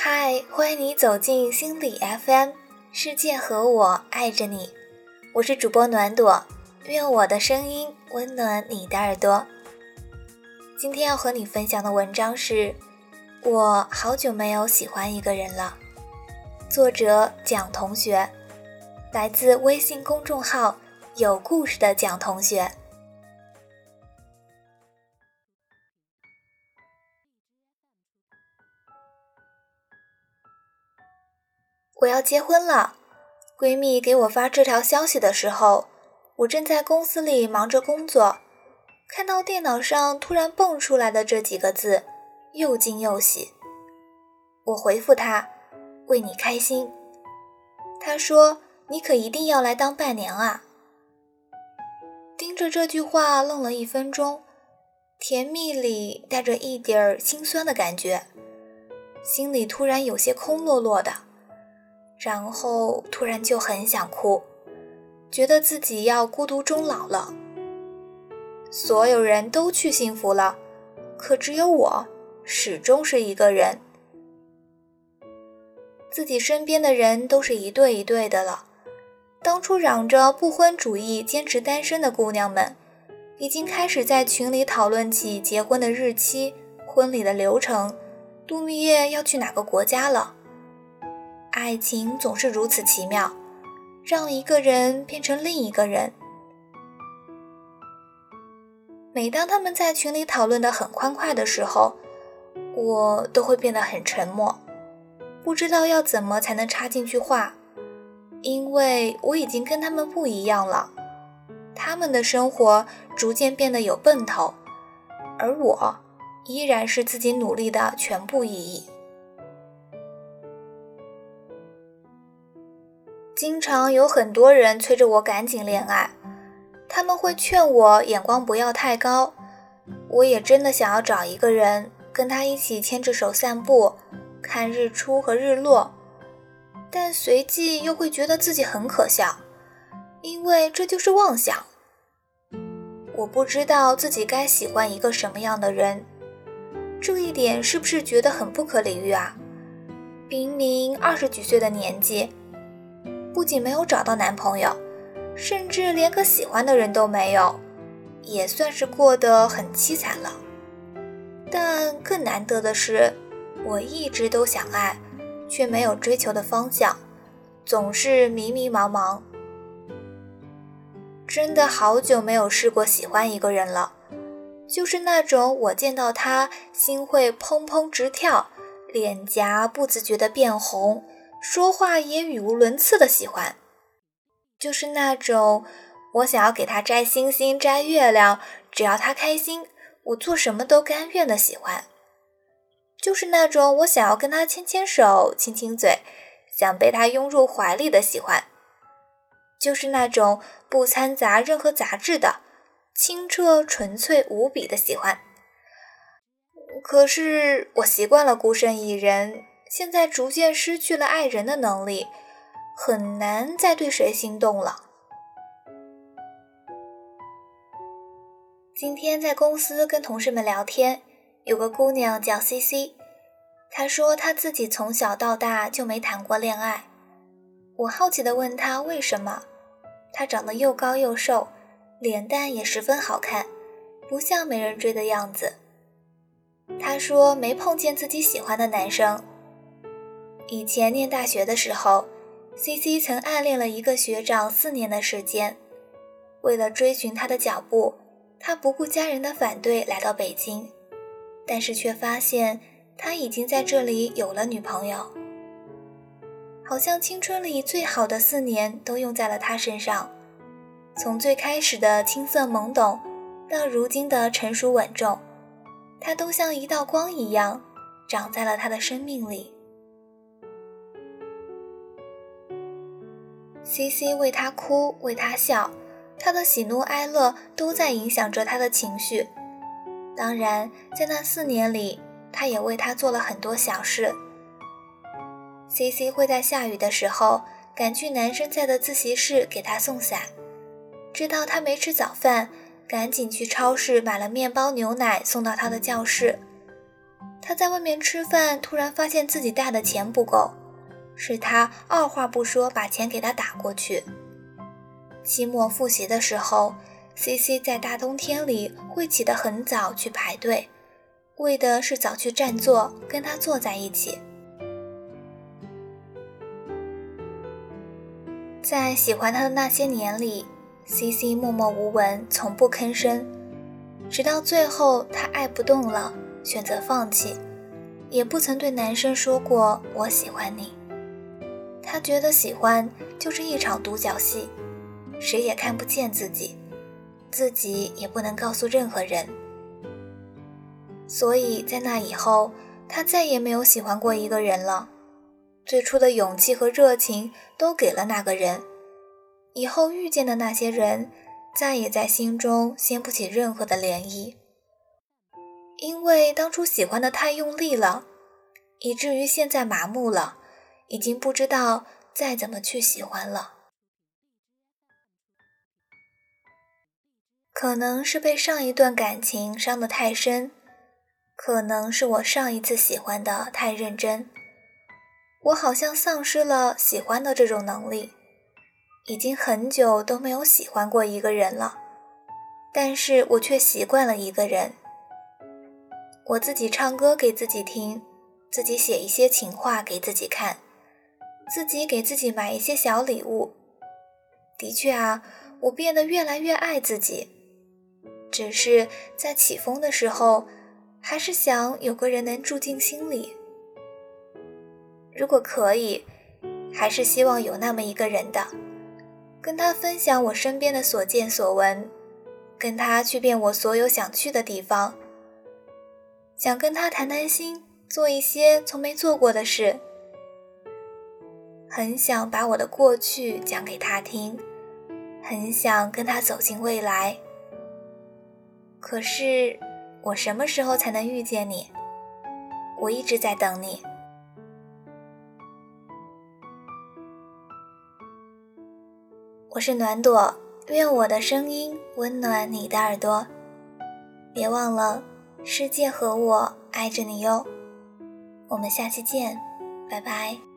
嗨，欢迎你走进心理 FM，世界和我爱着你，我是主播暖朵，愿我的声音温暖你的耳朵。今天要和你分享的文章是：我好久没有喜欢一个人了。作者蒋同学，来自微信公众号“有故事的蒋同学”。我要结婚了，闺蜜给我发这条消息的时候，我正在公司里忙着工作，看到电脑上突然蹦出来的这几个字，又惊又喜。我回复她：“为你开心。”她说：“你可一定要来当伴娘啊！”盯着这句话愣了一分钟，甜蜜里带着一点儿心酸的感觉，心里突然有些空落落的。然后突然就很想哭，觉得自己要孤独终老了。所有人都去幸福了，可只有我始终是一个人。自己身边的人都是一对一对的了。当初嚷着不婚主义、坚持单身的姑娘们，已经开始在群里讨论起结婚的日期、婚礼的流程、度蜜月要去哪个国家了。爱情总是如此奇妙，让一个人变成另一个人。每当他们在群里讨论的很欢快的时候，我都会变得很沉默，不知道要怎么才能插进去话，因为我已经跟他们不一样了。他们的生活逐渐变得有奔头，而我依然是自己努力的全部意义。经常有很多人催着我赶紧恋爱，他们会劝我眼光不要太高。我也真的想要找一个人，跟他一起牵着手散步，看日出和日落。但随即又会觉得自己很可笑，因为这就是妄想。我不知道自己该喜欢一个什么样的人，这一点是不是觉得很不可理喻啊？明明二十几岁的年纪。不仅没有找到男朋友，甚至连个喜欢的人都没有，也算是过得很凄惨了。但更难得的是，我一直都想爱，却没有追求的方向，总是迷迷茫茫。真的好久没有试过喜欢一个人了，就是那种我见到他心会砰砰直跳，脸颊不自觉的变红。说话也语无伦次的喜欢，就是那种我想要给他摘星星、摘月亮，只要他开心，我做什么都甘愿的喜欢。就是那种我想要跟他牵牵手、亲亲嘴，想被他拥入怀里的喜欢。就是那种不掺杂任何杂质的清澈、纯粹无比的喜欢。可是我习惯了孤身一人。现在逐渐失去了爱人的能力，很难再对谁心动了。今天在公司跟同事们聊天，有个姑娘叫 C C，她说她自己从小到大就没谈过恋爱。我好奇地问她为什么，她长得又高又瘦，脸蛋也十分好看，不像没人追的样子。她说没碰见自己喜欢的男生。以前念大学的时候，C C 曾暗恋了一个学长四年的时间。为了追寻他的脚步，他不顾家人的反对来到北京，但是却发现他已经在这里有了女朋友。好像青春里最好的四年都用在了他身上，从最开始的青涩懵懂，到如今的成熟稳重，他都像一道光一样，长在了他的生命里。C C 为他哭，为他笑，他的喜怒哀乐都在影响着他的情绪。当然，在那四年里，他也为他做了很多小事。C C 会在下雨的时候赶去男生在的自习室给他送伞，知道他没吃早饭，赶紧去超市买了面包、牛奶送到他的教室。他在外面吃饭，突然发现自己带的钱不够，是他二话不说把钱给他打过去。期末复习的时候，C C 在大冬天里会起得很早去排队，为的是早去占座，跟他坐在一起。在喜欢他的那些年里，C C 默默无闻，从不吭声，直到最后他爱不动了。选择放弃，也不曾对男生说过“我喜欢你”。他觉得喜欢就是一场独角戏，谁也看不见自己，自己也不能告诉任何人。所以在那以后，他再也没有喜欢过一个人了。最初的勇气和热情都给了那个人，以后遇见的那些人，再也在心中掀不起任何的涟漪。因为当初喜欢的太用力了，以至于现在麻木了，已经不知道再怎么去喜欢了。可能是被上一段感情伤得太深，可能是我上一次喜欢的太认真，我好像丧失了喜欢的这种能力，已经很久都没有喜欢过一个人了，但是我却习惯了一个人。我自己唱歌给自己听，自己写一些情话给自己看，自己给自己买一些小礼物。的确啊，我变得越来越爱自己。只是在起风的时候，还是想有个人能住进心里。如果可以，还是希望有那么一个人的，跟他分享我身边的所见所闻，跟他去遍我所有想去的地方。想跟他谈谈心，做一些从没做过的事。很想把我的过去讲给他听，很想跟他走进未来。可是，我什么时候才能遇见你？我一直在等你。我是暖朵，愿我的声音温暖你的耳朵。别忘了。世界和我爱着你哟，我们下期见，拜拜。